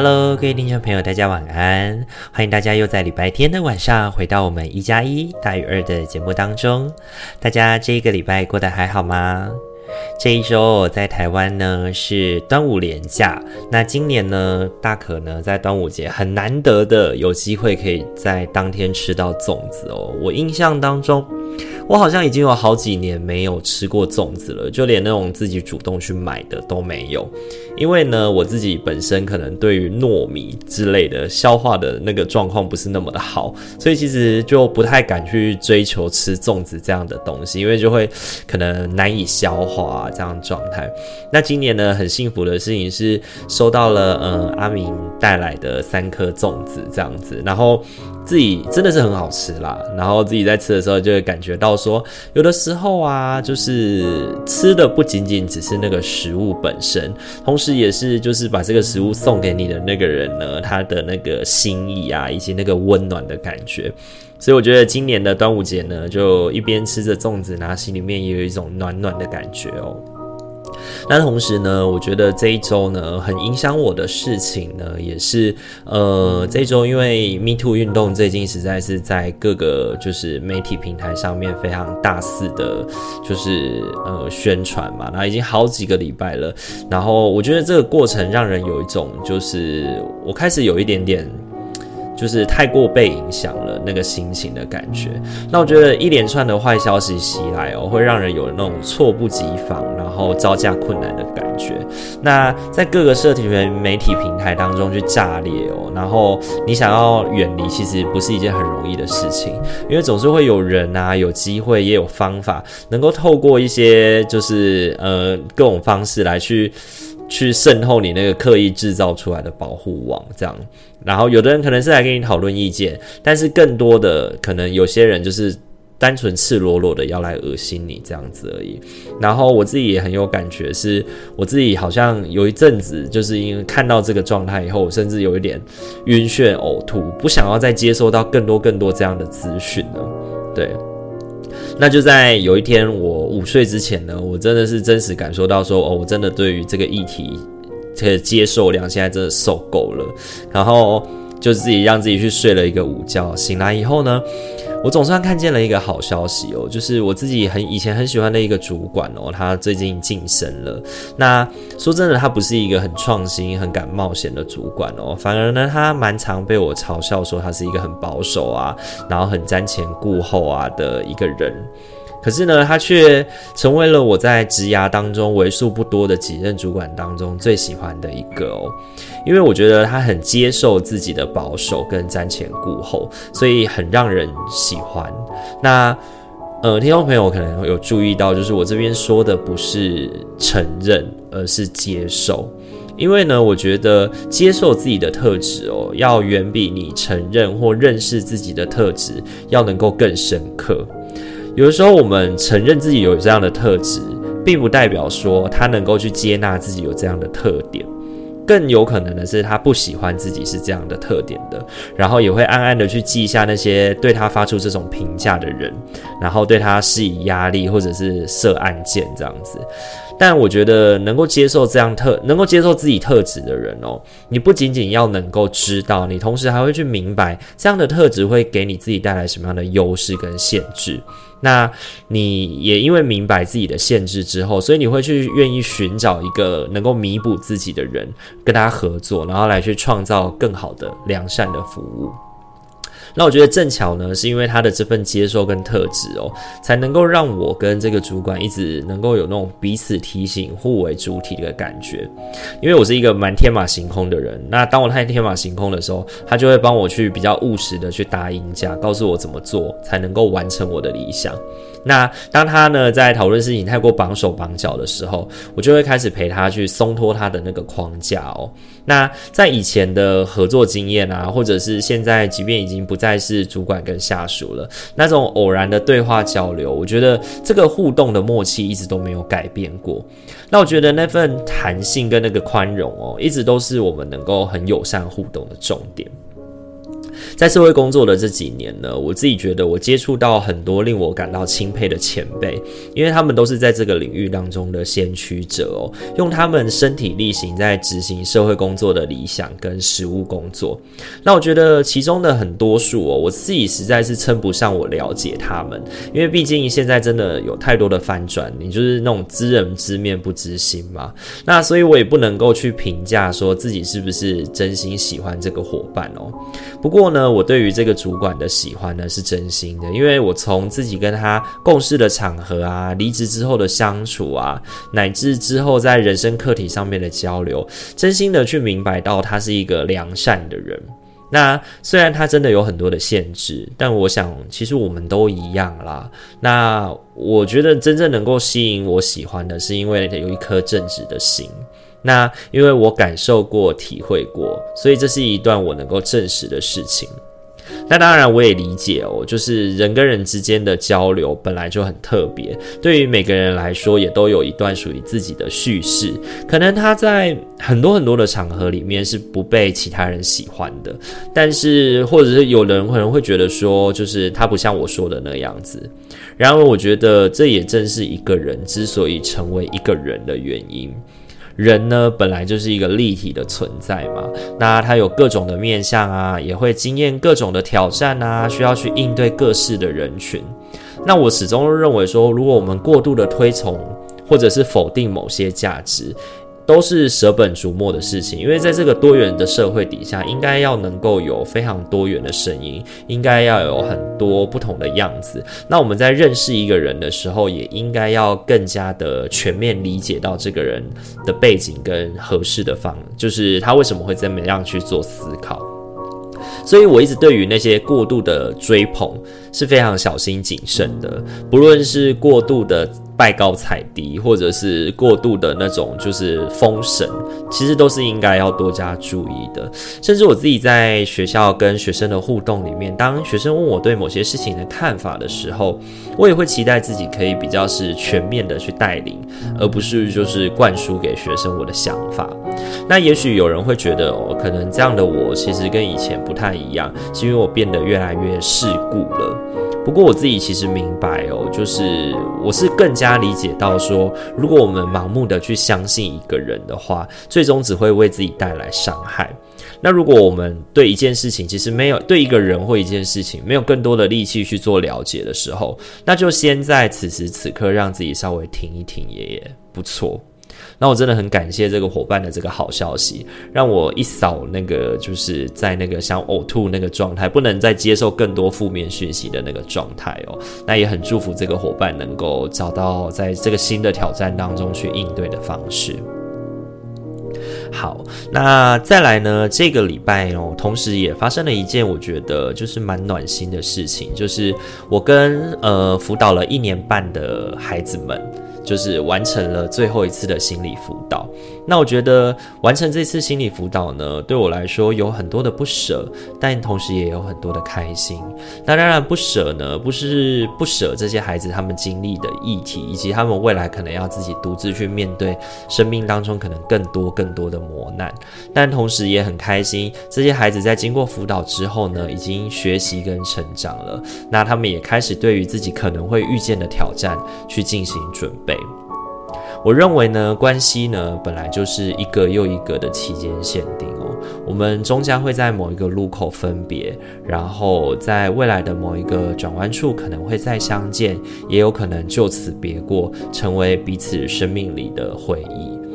Hello，各位听众朋友，大家晚安！欢迎大家又在礼拜天的晚上回到我们一加一大于二的节目当中。大家这一个礼拜过得还好吗？这一周在台湾呢是端午连假，那今年呢大可呢在端午节很难得的有机会可以在当天吃到粽子哦。我印象当中。我好像已经有好几年没有吃过粽子了，就连那种自己主动去买的都没有。因为呢，我自己本身可能对于糯米之类的消化的那个状况不是那么的好，所以其实就不太敢去追求吃粽子这样的东西，因为就会可能难以消化这样状态。那今年呢，很幸福的事情是收到了嗯阿明带来的三颗粽子这样子，然后。自己真的是很好吃啦，然后自己在吃的时候就会感觉到说，有的时候啊，就是吃的不仅仅只是那个食物本身，同时也是就是把这个食物送给你的那个人呢，他的那个心意啊，以及那个温暖的感觉。所以我觉得今年的端午节呢，就一边吃着粽子，然后心里面也有一种暖暖的感觉哦。那同时呢，我觉得这一周呢，很影响我的事情呢，也是呃，这一周因为 Me Too 运动最近实在是在各个就是媒体平台上面非常大肆的，就是呃宣传嘛，那已经好几个礼拜了。然后我觉得这个过程让人有一种，就是我开始有一点点。就是太过被影响了那个心情的感觉，那我觉得一连串的坏消息袭来哦，会让人有那种猝不及防，然后招架困难的感觉。那在各个社群媒体平台当中去炸裂哦，然后你想要远离，其实不是一件很容易的事情，因为总是会有人啊，有机会也有方法，能够透过一些就是呃各种方式来去。去渗透你那个刻意制造出来的保护网，这样，然后有的人可能是来跟你讨论意见，但是更多的可能有些人就是单纯赤裸裸的要来恶心你这样子而已。然后我自己也很有感觉，是我自己好像有一阵子就是因为看到这个状态以后，甚至有一点晕眩、呕吐，不想要再接收到更多更多这样的资讯了，对。那就在有一天我午睡之前呢，我真的是真实感受到说，哦，我真的对于这个议题，的接受量现在真的受够了，然后就自己让自己去睡了一个午觉，醒来以后呢。我总算看见了一个好消息哦，就是我自己很以前很喜欢的一个主管哦，他最近晋升了。那说真的，他不是一个很创新、很敢冒险的主管哦，反而呢，他蛮常被我嘲笑说他是一个很保守啊，然后很瞻前顾后啊的一个人。可是呢，他却成为了我在职涯当中为数不多的几任主管当中最喜欢的一个哦，因为我觉得他很接受自己的保守跟瞻前顾后，所以很让人喜欢。那呃，听众朋友可能有注意到，就是我这边说的不是承认，而是接受。因为呢，我觉得接受自己的特质哦，要远比你承认或认识自己的特质要能够更深刻。有的时候，我们承认自己有这样的特质，并不代表说他能够去接纳自己有这样的特点。更有可能的是，他不喜欢自己是这样的特点的，然后也会暗暗的去记下那些对他发出这种评价的人，然后对他施以压力，或者是设案件这样子。但我觉得能够接受这样特，能够接受自己特质的人哦，你不仅仅要能够知道，你同时还会去明白这样的特质会给你自己带来什么样的优势跟限制。那你也因为明白自己的限制之后，所以你会去愿意寻找一个能够弥补自己的人，跟他合作，然后来去创造更好的良善的服务。那我觉得正巧呢，是因为他的这份接受跟特质哦，才能够让我跟这个主管一直能够有那种彼此提醒、互为主体的感觉。因为我是一个蛮天马行空的人，那当我太天马行空的时候，他就会帮我去比较务实的去答应下，告诉我怎么做才能够完成我的理想。那当他呢在讨论事情太过绑手绑脚的时候，我就会开始陪他去松脱他的那个框架哦。那在以前的合作经验啊，或者是现在，即便已经不在再是主管跟下属了，那种偶然的对话交流，我觉得这个互动的默契一直都没有改变过。那我觉得那份弹性跟那个宽容哦，一直都是我们能够很友善互动的重点。在社会工作的这几年呢，我自己觉得我接触到很多令我感到钦佩的前辈，因为他们都是在这个领域当中的先驱者哦，用他们身体力行在执行社会工作的理想跟实务工作。那我觉得其中的很多数哦，我自己实在是称不上我了解他们，因为毕竟现在真的有太多的翻转，你就是那种知人知面不知心嘛。那所以我也不能够去评价说自己是不是真心喜欢这个伙伴哦。不过呢，我对于这个主管的喜欢呢是真心的，因为我从自己跟他共事的场合啊，离职之后的相处啊，乃至之后在人生课题上面的交流，真心的去明白到他是一个良善的人。那虽然他真的有很多的限制，但我想其实我们都一样啦。那我觉得真正能够吸引我喜欢的是，因为有一颗正直的心。那因为我感受过、体会过，所以这是一段我能够证实的事情。那当然，我也理解哦，就是人跟人之间的交流本来就很特别，对于每个人来说，也都有一段属于自己的叙事。可能他在很多很多的场合里面是不被其他人喜欢的，但是或者是有人可能会觉得说，就是他不像我说的那样子。然而，我觉得这也正是一个人之所以成为一个人的原因。人呢，本来就是一个立体的存在嘛，那他有各种的面相啊，也会经验各种的挑战啊，需要去应对各式的人群。那我始终认为说，如果我们过度的推崇或者是否定某些价值，都是舍本逐末的事情，因为在这个多元的社会底下，应该要能够有非常多元的声音，应该要有很多不同的样子。那我们在认识一个人的时候，也应该要更加的全面理解到这个人的背景跟合适的方，就是他为什么会这么样去做思考。所以我一直对于那些过度的追捧是非常小心谨慎的，不论是过度的。拜高踩低，或者是过度的那种，就是封神，其实都是应该要多加注意的。甚至我自己在学校跟学生的互动里面，当学生问我对某些事情的看法的时候，我也会期待自己可以比较是全面的去带领，而不是就是灌输给学生我的想法。那也许有人会觉得哦，可能这样的我其实跟以前不太一样，是因为我变得越来越世故了。不过我自己其实明白哦，就是我是更加理解到说，如果我们盲目的去相信一个人的话，最终只会为自己带来伤害。那如果我们对一件事情其实没有对一个人或一件事情没有更多的力气去做了解的时候，那就先在此时此刻让自己稍微停一停，也不错。那我真的很感谢这个伙伴的这个好消息，让我一扫那个就是在那个想呕吐那个状态，不能再接受更多负面讯息的那个状态哦。那也很祝福这个伙伴能够找到在这个新的挑战当中去应对的方式。好，那再来呢，这个礼拜哦，同时也发生了一件我觉得就是蛮暖心的事情，就是我跟呃辅导了一年半的孩子们。就是完成了最后一次的心理辅导。那我觉得完成这次心理辅导呢，对我来说有很多的不舍，但同时也有很多的开心。那当然不舍呢，不是不舍这些孩子他们经历的议题，以及他们未来可能要自己独自去面对生命当中可能更多更多的磨难。但同时也很开心，这些孩子在经过辅导之后呢，已经学习跟成长了。那他们也开始对于自己可能会遇见的挑战去进行准备。我认为呢，关系呢本来就是一个又一个的期间限定哦。我们终将会在某一个路口分别，然后在未来的某一个转弯处可能会再相见，也有可能就此别过，成为彼此生命里的回忆。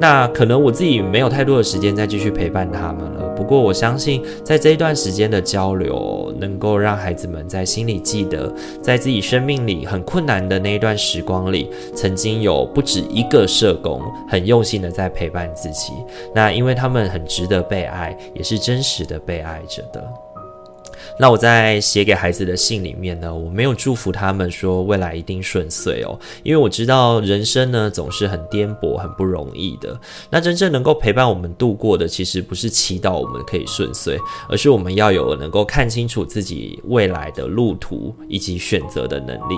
那可能我自己没有太多的时间再继续陪伴他们了。不过我相信，在这一段时间的交流，能够让孩子们在心里记得，在自己生命里很困难的那一段时光里，曾经有不止一个社工很用心的在陪伴自己。那因为他们很值得被爱，也是真实的被爱着的。那我在写给孩子的信里面呢，我没有祝福他们说未来一定顺遂哦，因为我知道人生呢总是很颠簸、很不容易的。那真正能够陪伴我们度过的，其实不是祈祷我们可以顺遂，而是我们要有能够看清楚自己未来的路途以及选择的能力。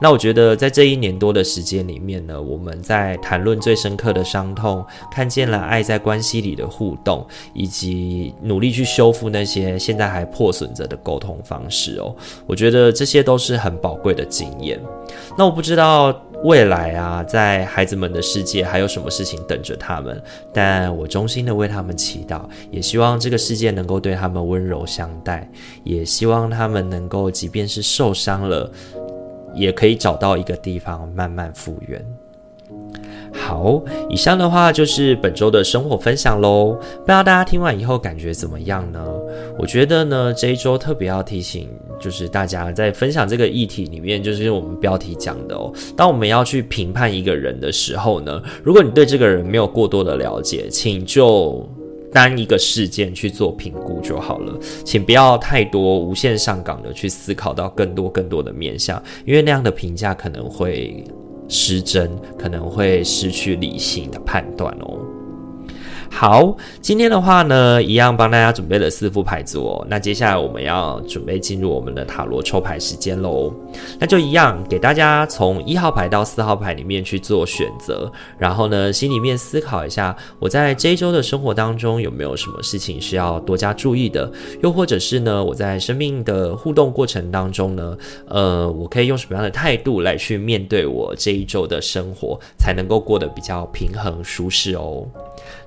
那我觉得，在这一年多的时间里面呢，我们在谈论最深刻的伤痛，看见了爱在关系里的互动，以及努力去修复那些现在还破损着的沟通方式哦。我觉得这些都是很宝贵的经验。那我不知道未来啊，在孩子们的世界还有什么事情等着他们，但我衷心的为他们祈祷，也希望这个世界能够对他们温柔相待，也希望他们能够，即便是受伤了。也可以找到一个地方慢慢复原。好，以上的话就是本周的生活分享喽。不知道大家听完以后感觉怎么样呢？我觉得呢，这一周特别要提醒，就是大家在分享这个议题里面，就是我们标题讲的哦。当我们要去评判一个人的时候呢，如果你对这个人没有过多的了解，请就。单一个事件去做评估就好了，请不要太多无限上纲的去思考到更多更多的面向，因为那样的评价可能会失真，可能会失去理性的判断哦。好，今天的话呢，一样帮大家准备了四副牌组哦。那接下来我们要准备进入我们的塔罗抽牌时间喽。那就一样，给大家从一号牌到四号牌里面去做选择，然后呢，心里面思考一下，我在这一周的生活当中有没有什么事情是要多加注意的？又或者是呢，我在生命的互动过程当中呢，呃，我可以用什么样的态度来去面对我这一周的生活，才能够过得比较平衡舒适哦？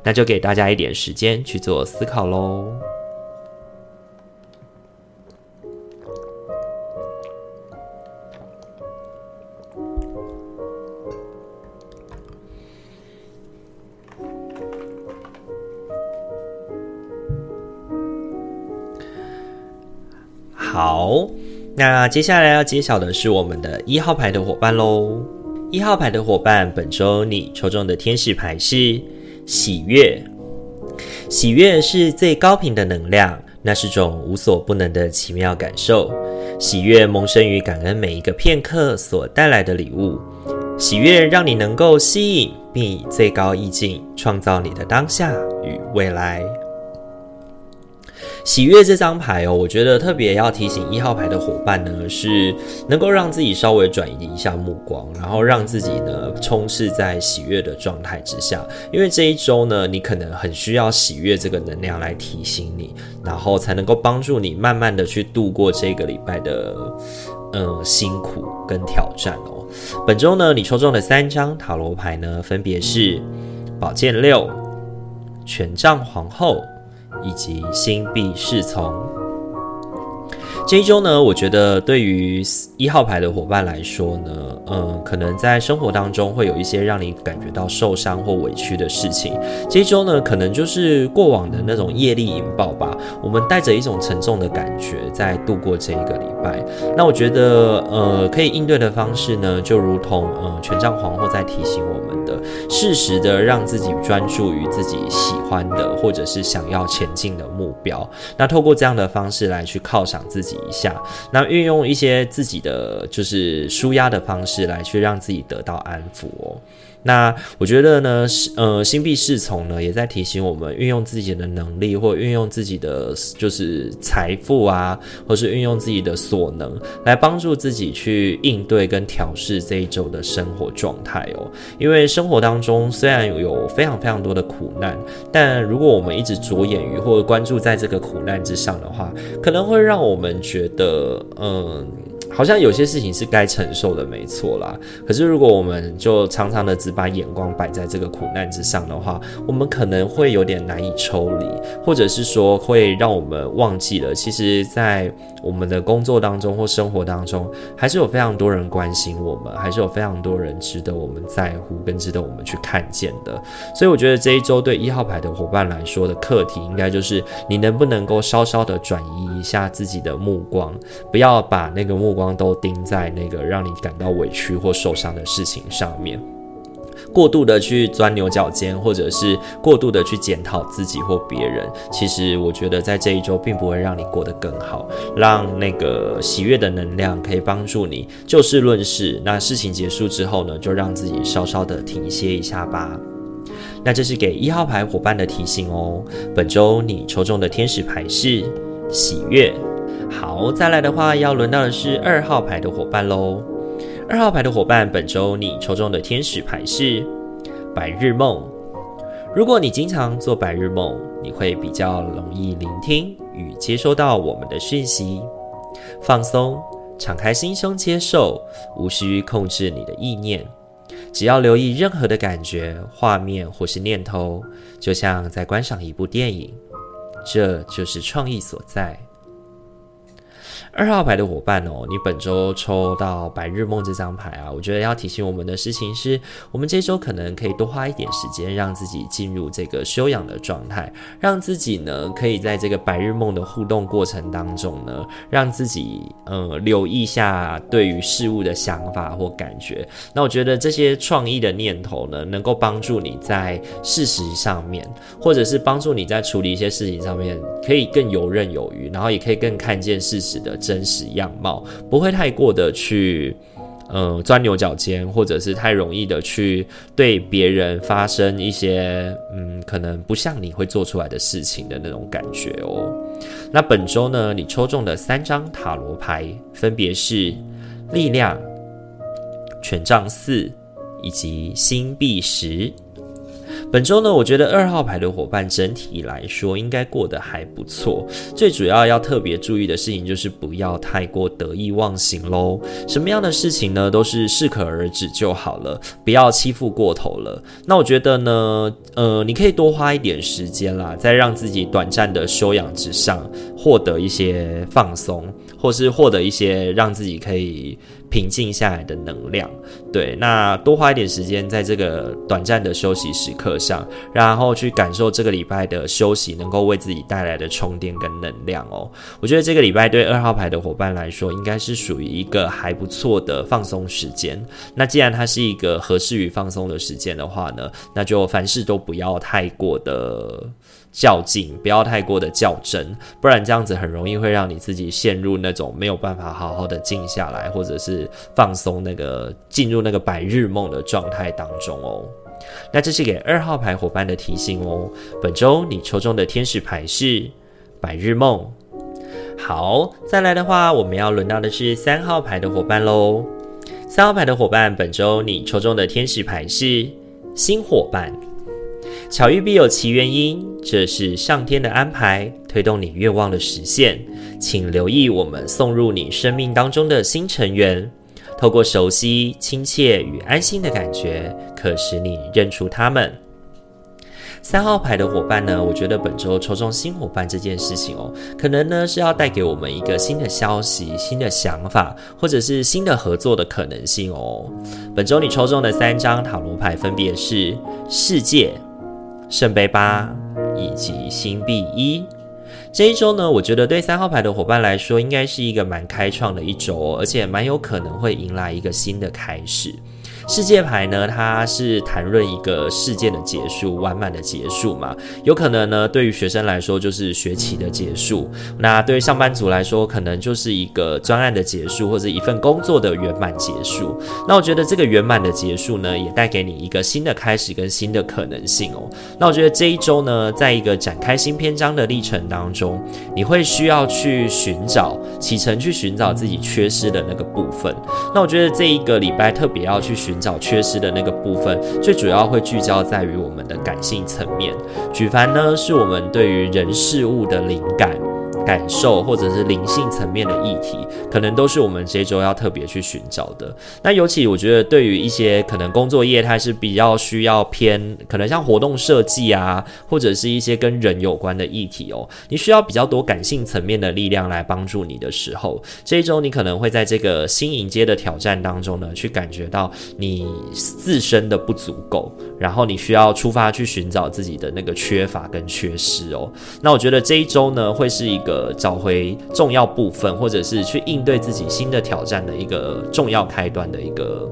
那就给大家一点时间去做思考喽。好，那接下来要揭晓的是我们的一号牌的伙伴喽。一号牌的伙伴，本周你抽中的天使牌是。喜悦，喜悦是最高频的能量，那是种无所不能的奇妙感受。喜悦萌生于感恩每一个片刻所带来的礼物。喜悦让你能够吸引并以最高意境创造你的当下与未来。喜悦这张牌哦，我觉得特别要提醒一号牌的伙伴呢，是能够让自己稍微转移一下目光，然后让自己呢充斥在喜悦的状态之下。因为这一周呢，你可能很需要喜悦这个能量来提醒你，然后才能够帮助你慢慢的去度过这个礼拜的嗯辛苦跟挑战哦。本周呢，你抽中的三张塔罗牌呢，分别是宝剑六、权杖皇后。以及心必侍从。这一周呢，我觉得对于一号牌的伙伴来说呢，嗯，可能在生活当中会有一些让你感觉到受伤或委屈的事情。这一周呢，可能就是过往的那种业力引爆吧。我们带着一种沉重的感觉在度过这一个礼拜。那我觉得，呃，可以应对的方式呢，就如同呃，权杖皇后在提醒我们的，适时的让自己专注于自己喜欢的或者是想要前进的目标。那透过这样的方式来去犒赏自己。一下，那运用一些自己的就是舒压的方式来去让自己得到安抚哦。那我觉得呢，是呃，心必侍从呢，也在提醒我们运用自己的能力，或运用自己的就是财富啊，或是运用自己的所能来帮助自己去应对跟调试这一周的生活状态哦。因为生活当中虽然有非常非常多的苦难，但如果我们一直着眼于或者关注在这个苦难之上的话，可能会让我们觉得，嗯。好像有些事情是该承受的，没错啦。可是如果我们就常常的只把眼光摆在这个苦难之上的话，我们可能会有点难以抽离，或者是说会让我们忘记了，其实，在我们的工作当中或生活当中，还是有非常多人关心我们，还是有非常多人值得我们在乎，跟值得我们去看见的。所以我觉得这一周对一号牌的伙伴来说的课题，应该就是你能不能够稍稍的转移一下自己的目光，不要把那个目光。光都盯在那个让你感到委屈或受伤的事情上面，过度的去钻牛角尖，或者是过度的去检讨自己或别人，其实我觉得在这一周并不会让你过得更好。让那个喜悦的能量可以帮助你就事论事。那事情结束之后呢，就让自己稍稍的停歇一下吧。那这是给一号牌伙伴的提醒哦。本周你抽中的天使牌是喜悦。好，再来的话，要轮到的是二号牌的伙伴喽。二号牌的伙伴，本周你抽中的天使牌是白日梦。如果你经常做白日梦，你会比较容易聆听与接收到我们的讯息。放松，敞开心胸接受，无需控制你的意念，只要留意任何的感觉、画面或是念头，就像在观赏一部电影。这就是创意所在。二号牌的伙伴哦，你本周抽到白日梦这张牌啊，我觉得要提醒我们的事情是，我们这周可能可以多花一点时间，让自己进入这个休养的状态，让自己呢可以在这个白日梦的互动过程当中呢，让自己呃留意一下对于事物的想法或感觉。那我觉得这些创意的念头呢，能够帮助你在事实上面，或者是帮助你在处理一些事情上面，可以更游刃有余，然后也可以更看见事实的真实样貌，不会太过的去，呃，钻牛角尖，或者是太容易的去对别人发生一些，嗯，可能不像你会做出来的事情的那种感觉哦。那本周呢，你抽中的三张塔罗牌分别是力量、权杖四以及星币十。本周呢，我觉得二号牌的伙伴整体来说应该过得还不错。最主要要特别注意的事情就是不要太过得意忘形喽。什么样的事情呢，都是适可而止就好了，不要欺负过头了。那我觉得呢，呃，你可以多花一点时间啦，在让自己短暂的休养之上，获得一些放松，或是获得一些让自己可以。平静下来的能量，对，那多花一点时间在这个短暂的休息时刻上，然后去感受这个礼拜的休息能够为自己带来的充电跟能量哦。我觉得这个礼拜对二号牌的伙伴来说，应该是属于一个还不错的放松时间。那既然它是一个合适于放松的时间的话呢，那就凡事都不要太过的。较劲，不要太过的较真，不然这样子很容易会让你自己陷入那种没有办法好好的静下来，或者是放松那个进入那个白日梦的状态当中哦。那这是给二号牌伙伴的提醒哦。本周你抽中的天使牌是白日梦。好，再来的话，我们要轮到的是三号牌的伙伴喽。三号牌的伙伴，本周你抽中的天使牌是新伙伴。巧遇必有其原因，这是上天的安排，推动你愿望的实现。请留意我们送入你生命当中的新成员，透过熟悉、亲切与安心的感觉，可使你认出他们。三号牌的伙伴呢，我觉得本周抽中新伙伴这件事情哦，可能呢是要带给我们一个新的消息、新的想法，或者是新的合作的可能性哦。本周你抽中的三张塔罗牌分别是世界。圣杯八以及星币一，这一周呢，我觉得对三号牌的伙伴来说，应该是一个蛮开创的一周，而且蛮有可能会迎来一个新的开始。世界牌呢，它是谈论一个事件的结束，完满的结束嘛。有可能呢，对于学生来说就是学期的结束；那对于上班族来说，可能就是一个专案的结束，或者一份工作的圆满结束。那我觉得这个圆满的结束呢，也带给你一个新的开始跟新的可能性哦。那我觉得这一周呢，在一个展开新篇章的历程当中，你会需要去寻找启程，去寻找自己缺失的那个部分。那我觉得这一个礼拜特别要去寻。找缺失的那个部分，最主要会聚焦在于我们的感性层面。举凡呢，是我们对于人事物的灵感。感受或者是灵性层面的议题，可能都是我们这周要特别去寻找的。那尤其我觉得，对于一些可能工作业态是比较需要偏，可能像活动设计啊，或者是一些跟人有关的议题哦，你需要比较多感性层面的力量来帮助你的时候，这一周你可能会在这个新迎接的挑战当中呢，去感觉到你自身的不足够，然后你需要出发去寻找自己的那个缺乏跟缺失哦。那我觉得这一周呢，会是一个。呃，找回重要部分，或者是去应对自己新的挑战的一个重要开端的一个，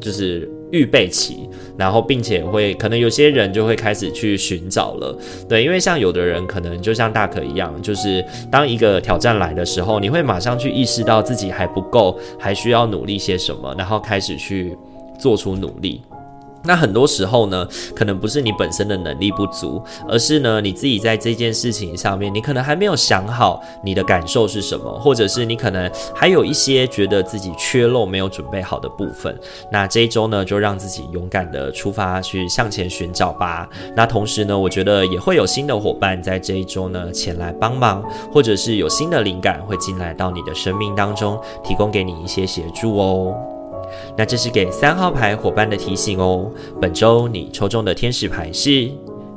就是预备期。然后，并且会可能有些人就会开始去寻找了，对，因为像有的人可能就像大可一样，就是当一个挑战来的时候，你会马上去意识到自己还不够，还需要努力些什么，然后开始去做出努力。那很多时候呢，可能不是你本身的能力不足，而是呢你自己在这件事情上面，你可能还没有想好你的感受是什么，或者是你可能还有一些觉得自己缺漏没有准备好的部分。那这一周呢，就让自己勇敢的出发去向前寻找吧。那同时呢，我觉得也会有新的伙伴在这一周呢前来帮忙，或者是有新的灵感会进来到你的生命当中，提供给你一些协助哦。那这是给三号牌伙伴的提醒哦。本周你抽中的天使牌是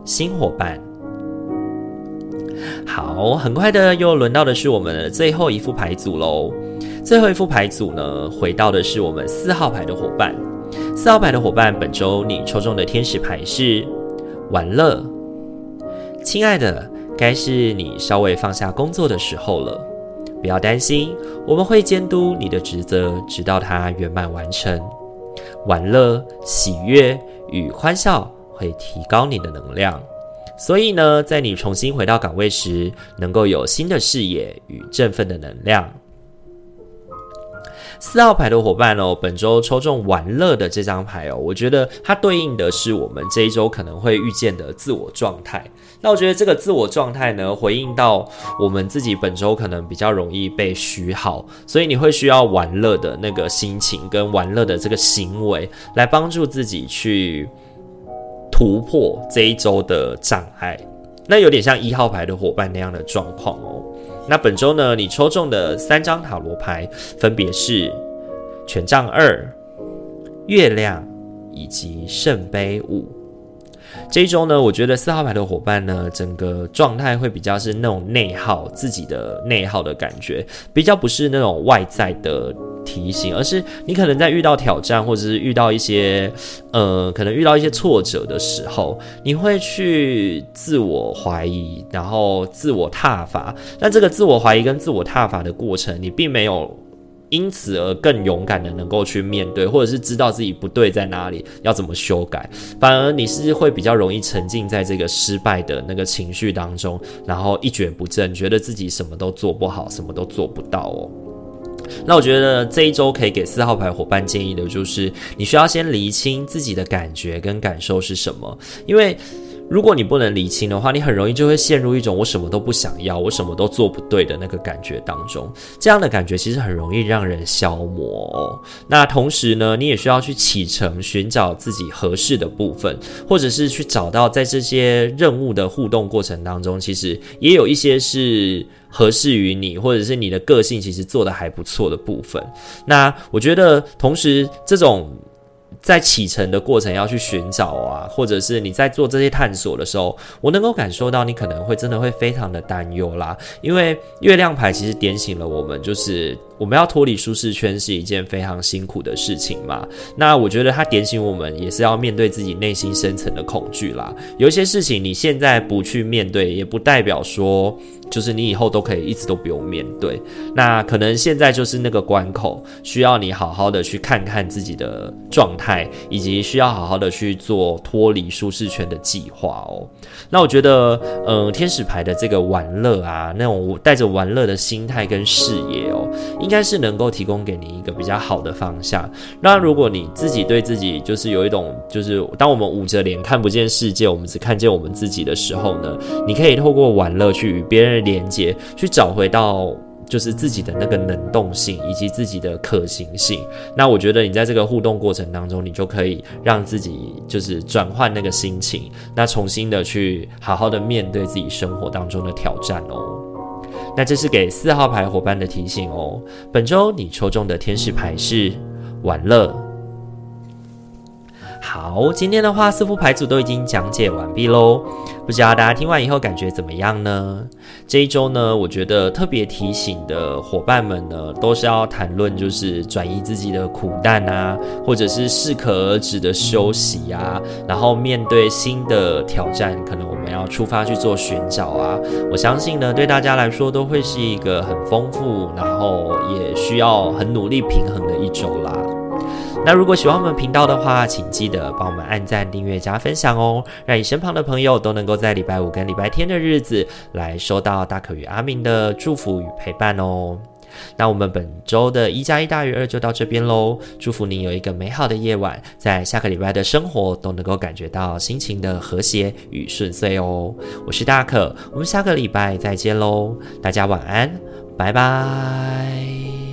新伙伴。好，很快的又轮到的是我们的最后一副牌组喽。最后一副牌组呢，回到的是我们四号牌的伙伴。四号牌的伙伴，本周你抽中的天使牌是玩乐。亲爱的，该是你稍微放下工作的时候了。不要担心，我们会监督你的职责，直到它圆满完成。玩乐、喜悦与欢笑会提高你的能量，所以呢，在你重新回到岗位时，能够有新的视野与振奋的能量。四号牌的伙伴哦，本周抽中玩乐的这张牌哦，我觉得它对应的是我们这一周可能会遇见的自我状态。那我觉得这个自我状态呢，回应到我们自己本周可能比较容易被虚耗，所以你会需要玩乐的那个心情跟玩乐的这个行为，来帮助自己去突破这一周的障碍。那有点像一号牌的伙伴那样的状况哦。那本周呢，你抽中的三张塔罗牌分别是权杖二、月亮以及圣杯五。这一周呢，我觉得四号牌的伙伴呢，整个状态会比较是那种内耗，自己的内耗的感觉，比较不是那种外在的提醒，而是你可能在遇到挑战，或者是遇到一些，呃，可能遇到一些挫折的时候，你会去自我怀疑，然后自我挞伐。那这个自我怀疑跟自我挞伐的过程，你并没有。因此而更勇敢的能够去面对，或者是知道自己不对在哪里，要怎么修改。反而你是会比较容易沉浸在这个失败的那个情绪当中，然后一蹶不振，觉得自己什么都做不好，什么都做不到哦。那我觉得这一周可以给四号牌伙伴建议的就是，你需要先厘清自己的感觉跟感受是什么，因为。如果你不能理清的话，你很容易就会陷入一种我什么都不想要，我什么都做不对的那个感觉当中。这样的感觉其实很容易让人消磨。那同时呢，你也需要去启程，寻找自己合适的部分，或者是去找到在这些任务的互动过程当中，其实也有一些是合适于你，或者是你的个性其实做得还不错的部分。那我觉得，同时这种。在启程的过程要去寻找啊，或者是你在做这些探索的时候，我能够感受到你可能会真的会非常的担忧啦，因为月亮牌其实点醒了我们，就是。我们要脱离舒适圈是一件非常辛苦的事情嘛。那我觉得它点醒我们，也是要面对自己内心深层的恐惧啦。有一些事情你现在不去面对，也不代表说就是你以后都可以一直都不用面对。那可能现在就是那个关口，需要你好好的去看看自己的状态，态以及需要好好的去做脱离舒适圈的计划哦。那我觉得，嗯，天使牌的这个玩乐啊，那种带着玩乐的心态跟视野哦。应该是能够提供给你一个比较好的方向。那如果你自己对自己就是有一种，就是当我们捂着脸看不见世界，我们只看见我们自己的时候呢，你可以透过玩乐去与别人连接，去找回到就是自己的那个能动性以及自己的可行性。那我觉得你在这个互动过程当中，你就可以让自己就是转换那个心情，那重新的去好好的面对自己生活当中的挑战哦。那这是给四号牌伙伴的提醒哦。本周你抽中的天使牌是玩乐。好，今天的话四副牌组都已经讲解完毕喽。不知道大家听完以后感觉怎么样呢？这一周呢，我觉得特别提醒的伙伴们呢，都是要谈论就是转移自己的苦难啊，或者是适可而止的休息啊，然后面对新的挑战，可能我们要出发去做寻找啊。我相信呢，对大家来说都会是一个很丰富，然后也需要很努力平衡的一周啦。那如果喜欢我们频道的话，请记得帮我们按赞、订阅、加分享哦，让你身旁的朋友都能够在礼拜五跟礼拜天的日子来收到大可与阿明的祝福与陪伴哦。那我们本周的一加一大于二就到这边喽，祝福您有一个美好的夜晚，在下个礼拜的生活都能够感觉到心情的和谐与顺遂哦。我是大可，我们下个礼拜再见喽，大家晚安，拜拜。